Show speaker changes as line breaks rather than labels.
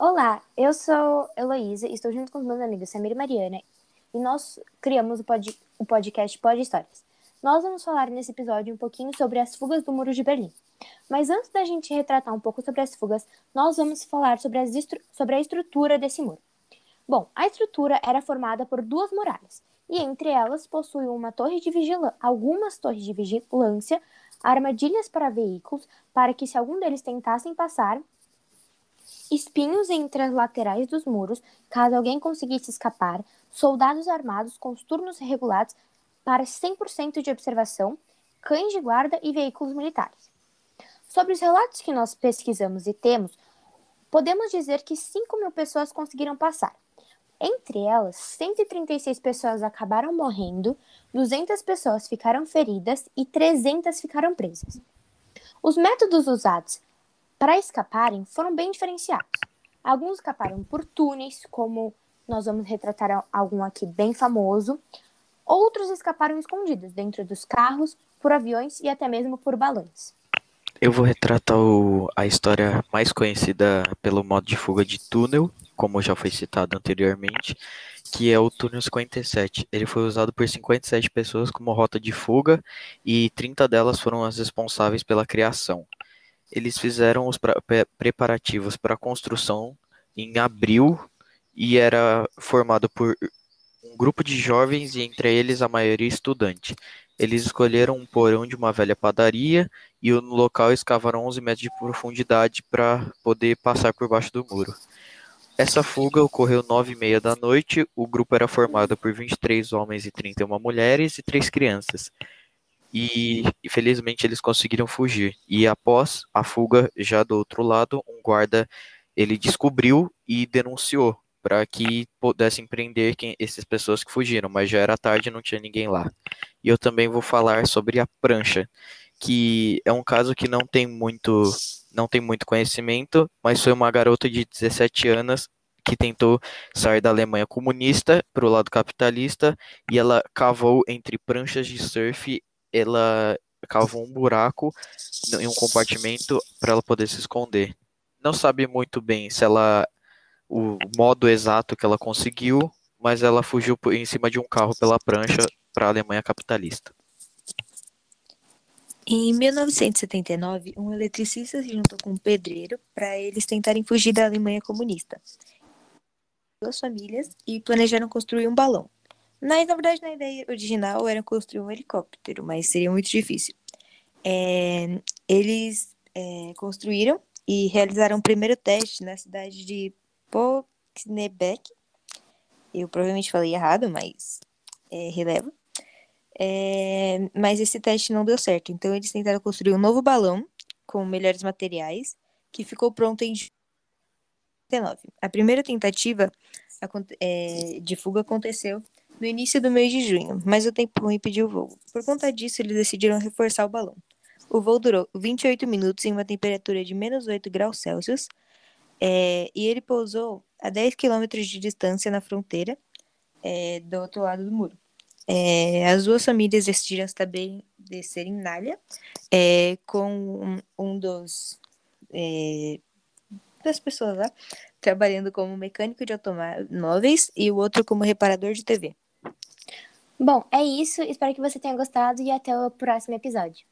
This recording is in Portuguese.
Olá, eu sou Heloísa e estou junto com os meus amigos Samir e Mariana e nós criamos o, pod, o podcast Pod Histórias. Nós vamos falar nesse episódio um pouquinho sobre as fugas do Muro de Berlim. Mas antes da gente retratar um pouco sobre as fugas, nós vamos falar sobre, sobre a estrutura desse muro. Bom, a estrutura era formada por duas muralhas, e entre elas possuem uma torre de vigilância, algumas torres de vigilância, armadilhas para veículos, para que se algum deles tentassem passar, espinhos entre as laterais dos muros, caso alguém conseguisse escapar, soldados armados com os turnos regulados para 100% de observação, cães de guarda e veículos militares. Sobre os relatos que nós pesquisamos e temos, podemos dizer que 5 mil pessoas conseguiram passar. Entre elas, 136 pessoas acabaram morrendo, 200 pessoas ficaram feridas e 300 ficaram presas. Os métodos usados para escaparem, foram bem diferenciados. Alguns escaparam por túneis, como nós vamos retratar algum aqui bem famoso. Outros escaparam escondidos dentro dos carros, por aviões e até mesmo por balões.
Eu vou retratar o, a história mais conhecida pelo modo de fuga de túnel, como já foi citado anteriormente, que é o túnel 57. Ele foi usado por 57 pessoas como rota de fuga e 30 delas foram as responsáveis pela criação. Eles fizeram os preparativos para a construção em abril e era formado por um grupo de jovens e entre eles a maioria estudante. Eles escolheram um porão de uma velha padaria e no local escavaram 11 metros de profundidade para poder passar por baixo do muro. Essa fuga ocorreu nove e meia da noite. O grupo era formado por 23 homens e 31 mulheres e três crianças e infelizmente eles conseguiram fugir. E após a fuga, já do outro lado, um guarda ele descobriu e denunciou para que pudessem prender quem, essas pessoas que fugiram, mas já era tarde e não tinha ninguém lá. E eu também vou falar sobre a prancha, que é um caso que não tem muito não tem muito conhecimento, mas foi uma garota de 17 anos que tentou sair da Alemanha comunista para o lado capitalista e ela cavou entre pranchas de surf ela cavou um buraco em um compartimento para ela poder se esconder. Não sabe muito bem se ela o modo exato que ela conseguiu, mas ela fugiu em cima de um carro pela prancha para a Alemanha capitalista.
Em 1979, um eletricista se juntou com um pedreiro para eles tentarem fugir da Alemanha comunista. Duas famílias e planejaram construir um balão. Mas, na verdade, na ideia original era construir um helicóptero, mas seria muito difícil. É, eles é, construíram e realizaram o primeiro teste na cidade de Poknebeck. Eu provavelmente falei errado, mas é, releva. É, mas esse teste não deu certo, então eles tentaram construir um novo balão com melhores materiais, que ficou pronto em 19. A primeira tentativa é, de fuga aconteceu no início do mês de junho, mas o tempo ruim impediu o voo. Por conta disso, eles decidiram reforçar o balão. O voo durou 28 minutos em uma temperatura de menos 8 graus Celsius é, e ele pousou a 10 quilômetros de distância na fronteira é, do outro lado do muro. É, as duas famílias decidiram também descer em Nália é, com um, um dos é, das pessoas lá trabalhando como mecânico de automóveis e o outro como reparador de TV.
Bom, é isso. Espero que você tenha gostado e até o próximo episódio.